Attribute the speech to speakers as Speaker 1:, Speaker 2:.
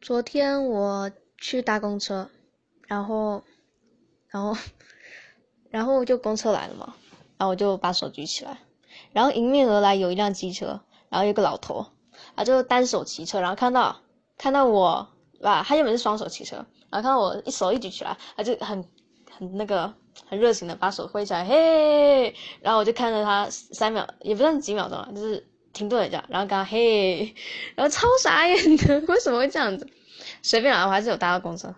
Speaker 1: 昨天我去搭公车，然后，然后，然后就公车来了嘛，然后我就把手举起来，然后迎面而来有一辆机车，然后有个老头，他就单手骑车，然后看到看到我，吧，他原本是双手骑车，然后看到我一手一举起来，他就很很那个很热情的把手挥起来，嘿，然后我就看着他三秒，也不算几秒钟了，就是。停顿一下，然后刚嘿，然后超傻眼的，为什么会这样子？随便啊，我还是有搭到公车。